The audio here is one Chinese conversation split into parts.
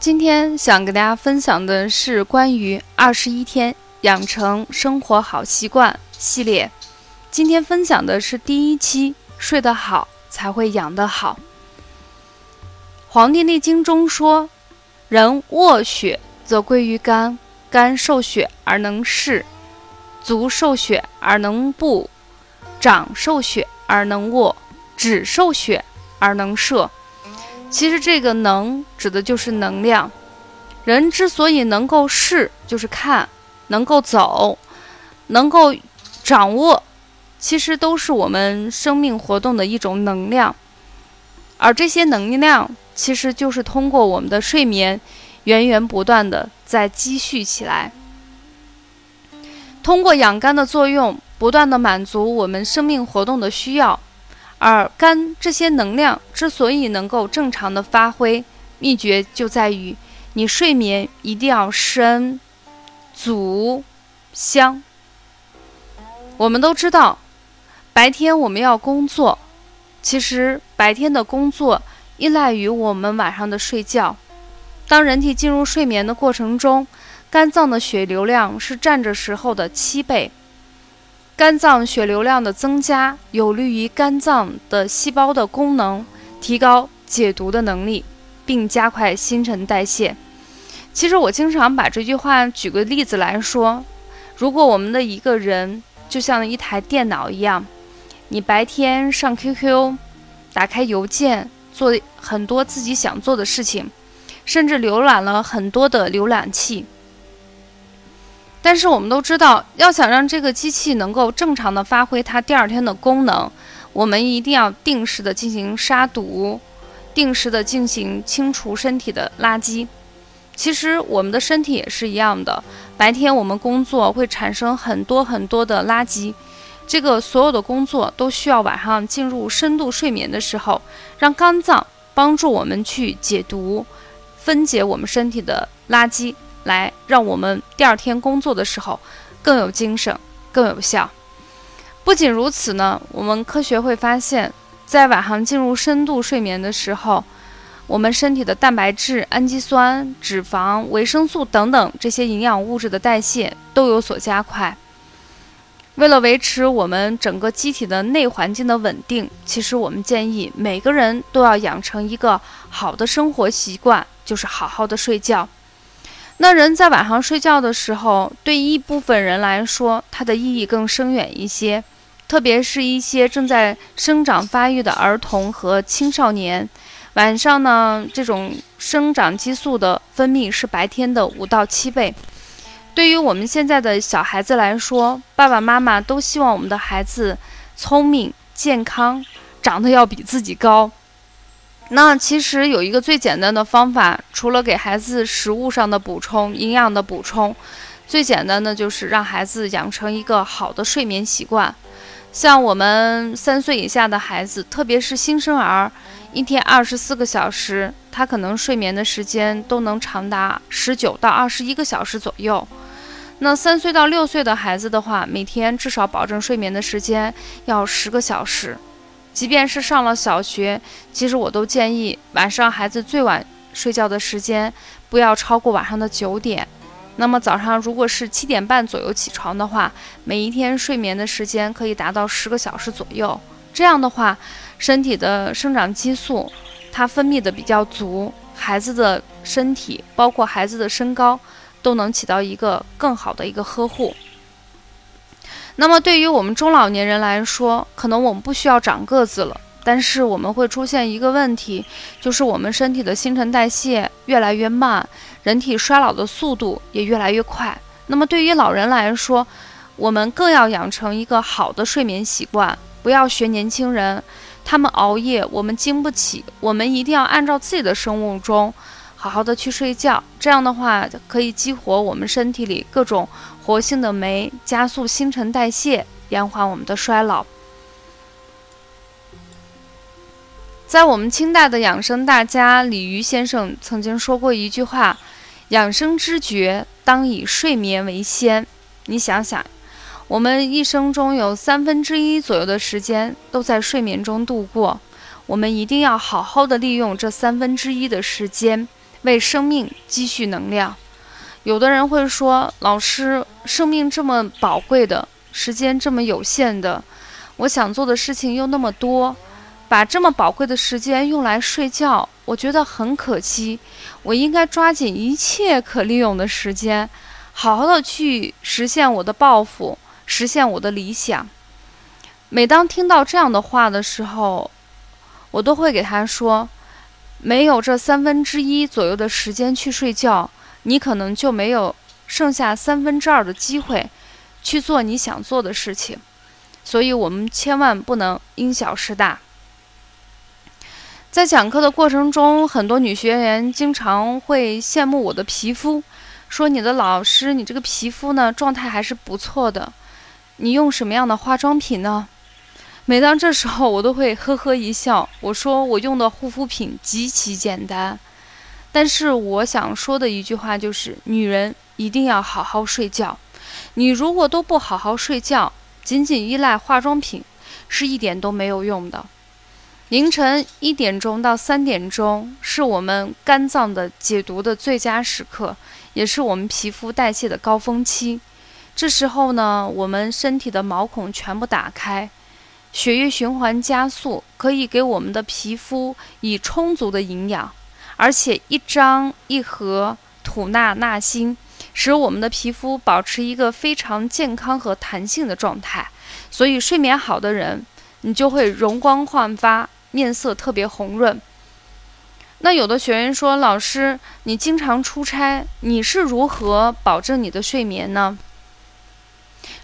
今天想给大家分享的是关于二十一天养成生活好习惯系列。今天分享的是第一期，睡得好才会养得好。《黄帝内经》中说：“人卧血则归于肝，肝受血而能视，足受血而能步，掌受血而能握，指受血而能射。”其实这个“能”指的就是能量。人之所以能够视，就是看；能够走，能够掌握。其实都是我们生命活动的一种能量，而这些能量其实就是通过我们的睡眠，源源不断的在积蓄起来，通过养肝的作用，不断的满足我们生命活动的需要。而肝这些能量之所以能够正常的发挥，秘诀就在于你睡眠一定要深、足、香。我们都知道。白天我们要工作，其实白天的工作依赖于我们晚上的睡觉。当人体进入睡眠的过程中，肝脏的血流量是站着时候的七倍。肝脏血流量的增加，有利于肝脏的细胞的功能，提高解毒的能力，并加快新陈代谢。其实我经常把这句话举个例子来说：如果我们的一个人就像一台电脑一样。你白天上 QQ，打开邮件，做很多自己想做的事情，甚至浏览了很多的浏览器。但是我们都知道，要想让这个机器能够正常的发挥它第二天的功能，我们一定要定时的进行杀毒，定时的进行清除身体的垃圾。其实我们的身体也是一样的，白天我们工作会产生很多很多的垃圾。这个所有的工作都需要晚上进入深度睡眠的时候，让肝脏帮助我们去解毒、分解我们身体的垃圾，来让我们第二天工作的时候更有精神、更有效。不仅如此呢，我们科学会发现，在晚上进入深度睡眠的时候，我们身体的蛋白质、氨基酸、脂肪、维生素等等这些营养物质的代谢都有所加快。为了维持我们整个机体的内环境的稳定，其实我们建议每个人都要养成一个好的生活习惯，就是好好的睡觉。那人在晚上睡觉的时候，对一部分人来说，它的意义更深远一些，特别是一些正在生长发育的儿童和青少年，晚上呢，这种生长激素的分泌是白天的五到七倍。对于我们现在的小孩子来说，爸爸妈妈都希望我们的孩子聪明、健康，长得要比自己高。那其实有一个最简单的方法，除了给孩子食物上的补充、营养的补充，最简单的就是让孩子养成一个好的睡眠习惯。像我们三岁以下的孩子，特别是新生儿，一天二十四个小时，他可能睡眠的时间都能长达十九到二十一个小时左右。那三岁到六岁的孩子的话，每天至少保证睡眠的时间要十个小时。即便是上了小学，其实我都建议晚上孩子最晚睡觉的时间不要超过晚上的九点。那么早上如果是七点半左右起床的话，每一天睡眠的时间可以达到十个小时左右。这样的话，身体的生长激素它分泌的比较足，孩子的身体包括孩子的身高。都能起到一个更好的一个呵护。那么对于我们中老年人来说，可能我们不需要长个子了，但是我们会出现一个问题，就是我们身体的新陈代谢越来越慢，人体衰老的速度也越来越快。那么对于老人来说，我们更要养成一个好的睡眠习惯，不要学年轻人，他们熬夜，我们经不起，我们一定要按照自己的生物钟。好好的去睡觉，这样的话可以激活我们身体里各种活性的酶，加速新陈代谢，延缓我们的衰老。在我们清代的养生大家李渔先生曾经说过一句话：“养生之诀，当以睡眠为先。”你想想，我们一生中有三分之一左右的时间都在睡眠中度过，我们一定要好好的利用这三分之一的时间。为生命积蓄能量。有的人会说：“老师，生命这么宝贵的时间这么有限的，我想做的事情又那么多，把这么宝贵的时间用来睡觉，我觉得很可惜。我应该抓紧一切可利用的时间，好好的去实现我的抱负，实现我的理想。”每当听到这样的话的时候，我都会给他说：“没有这三分之一左右的时间去睡觉。”你可能就没有剩下三分之二的机会去做你想做的事情，所以我们千万不能因小失大。在讲课的过程中，很多女学员经常会羡慕我的皮肤，说：“你的老师，你这个皮肤呢，状态还是不错的。你用什么样的化妆品呢？”每当这时候，我都会呵呵一笑，我说：“我用的护肤品极其简单。”但是我想说的一句话就是：女人一定要好好睡觉。你如果都不好好睡觉，仅仅依赖化妆品，是一点都没有用的。凌晨一点钟到三点钟是我们肝脏的解毒的最佳时刻，也是我们皮肤代谢的高峰期。这时候呢，我们身体的毛孔全部打开，血液循环加速，可以给我们的皮肤以充足的营养。而且一张一合吐纳纳新，使我们的皮肤保持一个非常健康和弹性的状态。所以睡眠好的人，你就会容光焕发，面色特别红润。那有的学员说：“老师，你经常出差，你是如何保证你的睡眠呢？”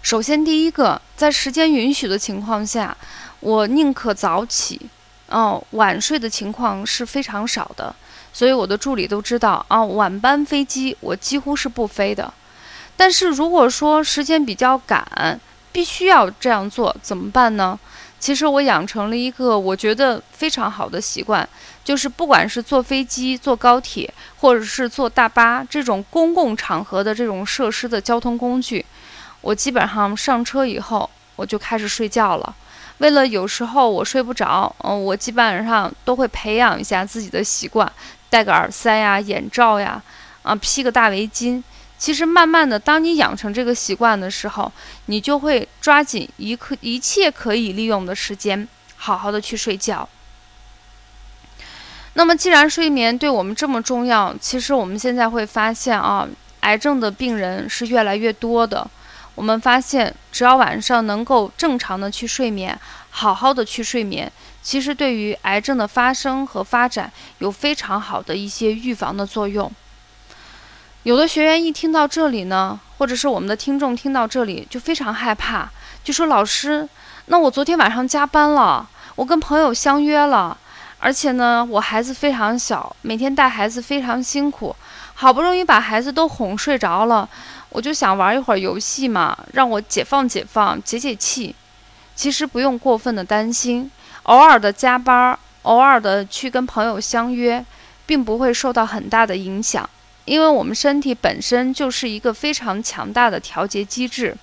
首先，第一个，在时间允许的情况下，我宁可早起，哦，晚睡的情况是非常少的。所以我的助理都知道啊，晚班飞机我几乎是不飞的。但是如果说时间比较赶，必须要这样做，怎么办呢？其实我养成了一个我觉得非常好的习惯，就是不管是坐飞机、坐高铁，或者是坐大巴这种公共场合的这种设施的交通工具，我基本上上车以后我就开始睡觉了。为了有时候我睡不着，嗯，我基本上都会培养一下自己的习惯。戴个耳塞呀，眼罩呀，啊，披个大围巾。其实慢慢的，当你养成这个习惯的时候，你就会抓紧一刻一切可以利用的时间，好好的去睡觉。那么，既然睡眠对我们这么重要，其实我们现在会发现啊，癌症的病人是越来越多的。我们发现，只要晚上能够正常的去睡眠，好好的去睡眠。其实对于癌症的发生和发展有非常好的一些预防的作用。有的学员一听到这里呢，或者是我们的听众听到这里就非常害怕，就说：“老师，那我昨天晚上加班了，我跟朋友相约了，而且呢，我孩子非常小，每天带孩子非常辛苦，好不容易把孩子都哄睡着了，我就想玩一会儿游戏嘛，让我解放解放，解解气。其实不用过分的担心。”偶尔的加班，偶尔的去跟朋友相约，并不会受到很大的影响，因为我们身体本身就是一个非常强大的调节机制，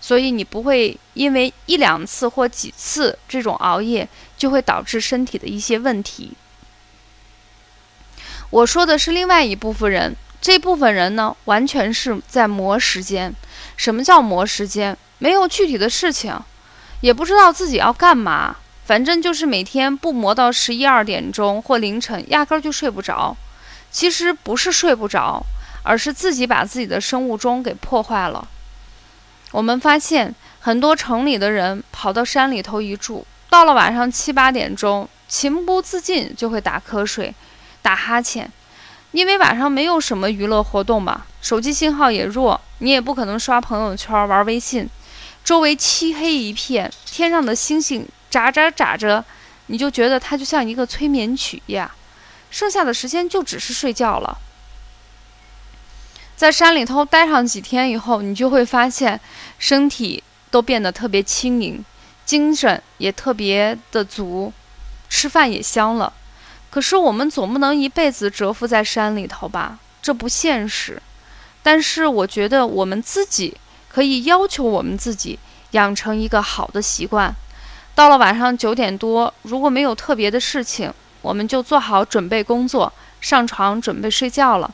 所以你不会因为一两次或几次这种熬夜就会导致身体的一些问题。我说的是另外一部分人，这部分人呢，完全是在磨时间。什么叫磨时间？没有具体的事情，也不知道自己要干嘛。反正就是每天不磨到十一二点钟或凌晨，压根儿就睡不着。其实不是睡不着，而是自己把自己的生物钟给破坏了。我们发现很多城里的人跑到山里头一住，到了晚上七八点钟，情不自禁就会打瞌睡、打哈欠，因为晚上没有什么娱乐活动吧，手机信号也弱，你也不可能刷朋友圈、玩微信，周围漆黑一片，天上的星星。眨眨眨着，你就觉得它就像一个催眠曲一样，剩下的时间就只是睡觉了。在山里头待上几天以后，你就会发现身体都变得特别轻盈，精神也特别的足，吃饭也香了。可是我们总不能一辈子蛰伏在山里头吧？这不现实。但是我觉得我们自己可以要求我们自己养成一个好的习惯。到了晚上九点多，如果没有特别的事情，我们就做好准备工作，上床准备睡觉了。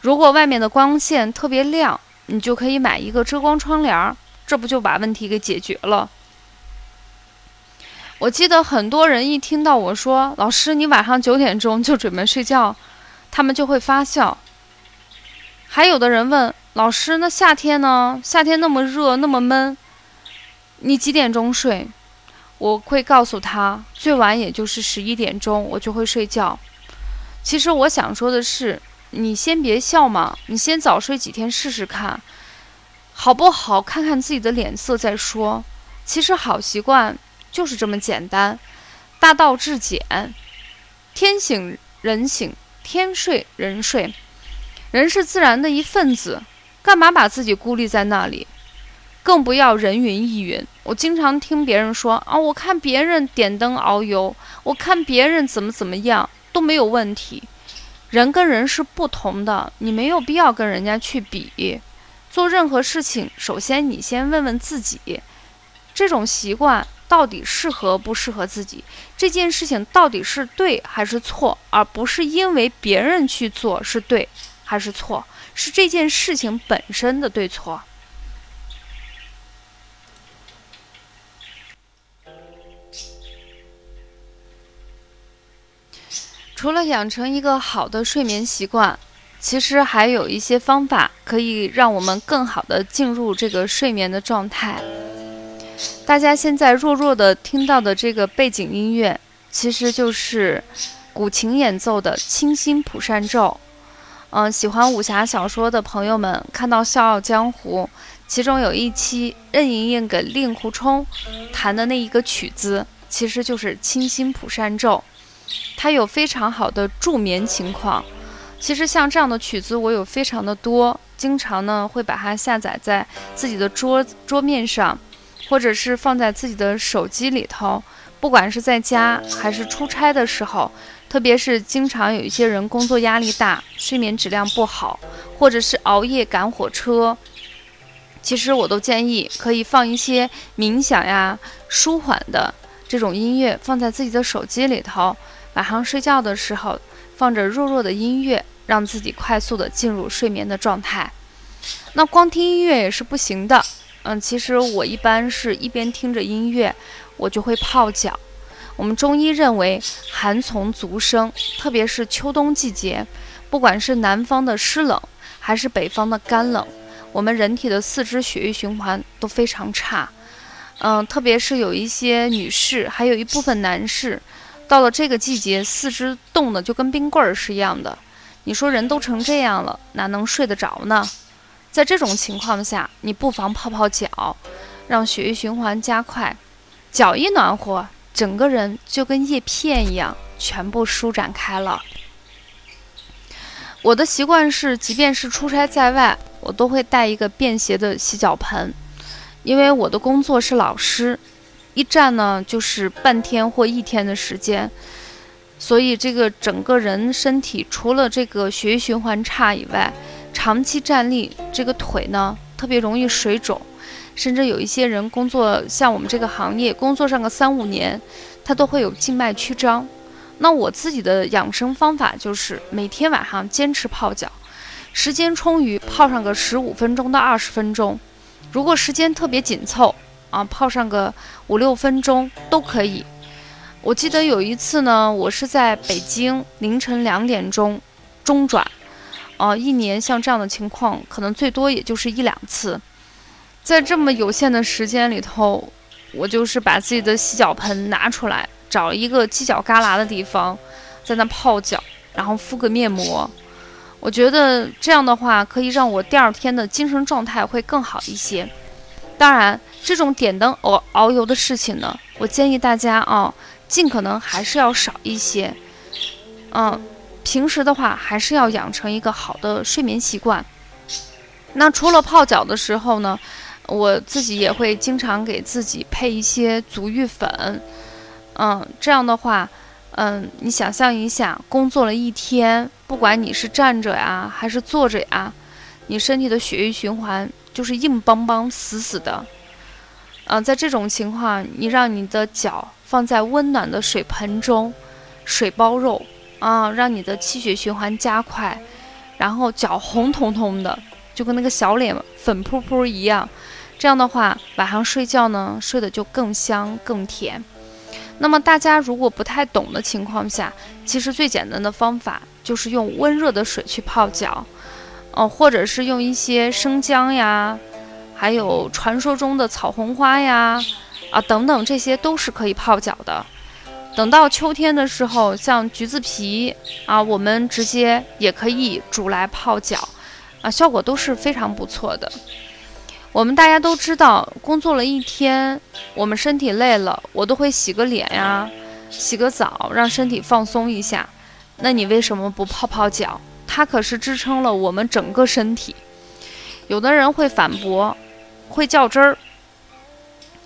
如果外面的光线特别亮，你就可以买一个遮光窗帘，这不就把问题给解决了？我记得很多人一听到我说“老师，你晚上九点钟就准备睡觉”，他们就会发笑。还有的人问老师：“那夏天呢？夏天那么热，那么闷，你几点钟睡？”我会告诉他，最晚也就是十一点钟，我就会睡觉。其实我想说的是，你先别笑嘛，你先早睡几天试试看，好不好？看看自己的脸色再说。其实好习惯就是这么简单，大道至简，天醒人醒，天睡人睡，人是自然的一份子，干嘛把自己孤立在那里？更不要人云亦云。我经常听别人说啊，我看别人点灯熬油，我看别人怎么怎么样都没有问题。人跟人是不同的，你没有必要跟人家去比。做任何事情，首先你先问问自己，这种习惯到底适合不适合自己？这件事情到底是对还是错？而不是因为别人去做是对还是错，是这件事情本身的对错。除了养成一个好的睡眠习惯，其实还有一些方法可以让我们更好的进入这个睡眠的状态。大家现在弱弱的听到的这个背景音乐，其实就是古琴演奏的《清心蒲扇咒》。嗯，喜欢武侠小说的朋友们看到《笑傲江湖》，其中有一期任盈盈给令狐冲弹的那一个曲子，其实就是《清心蒲扇咒》。它有非常好的助眠情况。其实像这样的曲子，我有非常的多，经常呢会把它下载在自己的桌桌面上，或者是放在自己的手机里头。不管是在家还是出差的时候，特别是经常有一些人工作压力大，睡眠质量不好，或者是熬夜赶火车，其实我都建议可以放一些冥想呀、舒缓的这种音乐，放在自己的手机里头。晚上睡觉的时候，放着弱弱的音乐，让自己快速的进入睡眠的状态。那光听音乐也是不行的。嗯，其实我一般是一边听着音乐，我就会泡脚。我们中医认为寒从足生，特别是秋冬季节，不管是南方的湿冷，还是北方的干冷，我们人体的四肢血液循环都非常差。嗯，特别是有一些女士，还有一部分男士。到了这个季节，四肢冻得就跟冰棍儿是一样的。你说人都成这样了，哪能睡得着呢？在这种情况下，你不妨泡泡脚，让血液循环加快。脚一暖和，整个人就跟叶片一样，全部舒展开了。我的习惯是，即便是出差在外，我都会带一个便携的洗脚盆，因为我的工作是老师。一站呢就是半天或一天的时间，所以这个整个人身体除了这个血液循环差以外，长期站立这个腿呢特别容易水肿，甚至有一些人工作像我们这个行业工作上个三五年，他都会有静脉曲张。那我自己的养生方法就是每天晚上坚持泡脚，时间充裕泡上个十五分钟到二十分钟，如果时间特别紧凑。啊，泡上个五六分钟都可以。我记得有一次呢，我是在北京凌晨两点钟中转，啊，一年像这样的情况，可能最多也就是一两次。在这么有限的时间里头，我就是把自己的洗脚盆拿出来，找一个犄角旮旯的地方，在那泡脚，然后敷个面膜。我觉得这样的话，可以让我第二天的精神状态会更好一些。当然。这种点灯熬熬油的事情呢，我建议大家啊，尽可能还是要少一些。嗯，平时的话还是要养成一个好的睡眠习惯。那除了泡脚的时候呢，我自己也会经常给自己配一些足浴粉。嗯，这样的话，嗯，你想象一下，工作了一天，不管你是站着呀还是坐着呀，你身体的血液循环就是硬邦邦、死死的。嗯，在这种情况，你让你的脚放在温暖的水盆中，水包肉，啊，让你的气血循环加快，然后脚红彤彤的，就跟那个小脸粉扑扑一样。这样的话，晚上睡觉呢，睡得就更香更甜。那么大家如果不太懂的情况下，其实最简单的方法就是用温热的水去泡脚，哦，或者是用一些生姜呀，还有传说中的草红花呀，啊等等，这些都是可以泡脚的。等到秋天的时候，像橘子皮啊，我们直接也可以煮来泡脚，啊，效果都是非常不错的。我们大家都知道，工作了一天，我们身体累了，我都会洗个脸呀，洗个澡，让身体放松一下。那你为什么不泡泡脚？它可是支撑了我们整个身体。有的人会反驳，会较真儿。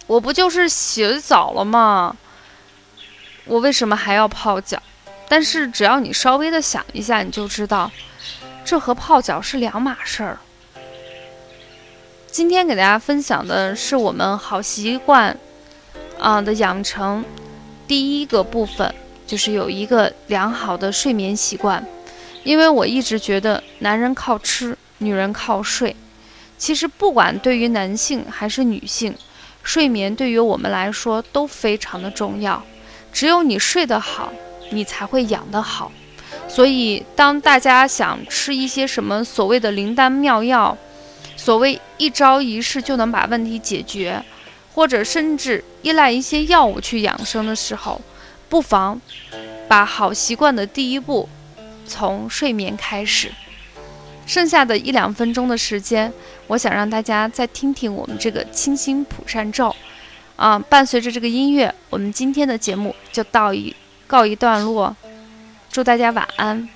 我不就是洗澡了吗？我为什么还要泡脚？但是只要你稍微的想一下，你就知道，这和泡脚是两码事儿。今天给大家分享的是我们好习惯啊的养成，第一个部分就是有一个良好的睡眠习惯。因为我一直觉得男人靠吃，女人靠睡。其实不管对于男性还是女性，睡眠对于我们来说都非常的重要。只有你睡得好，你才会养得好。所以当大家想吃一些什么所谓的灵丹妙药，所谓一招一式就能把问题解决，或者甚至依赖一些药物去养生的时候，不妨把好习惯的第一步从睡眠开始。剩下的一两分钟的时间，我想让大家再听听我们这个清心普善咒，啊，伴随着这个音乐，我们今天的节目就到一告一段落。祝大家晚安。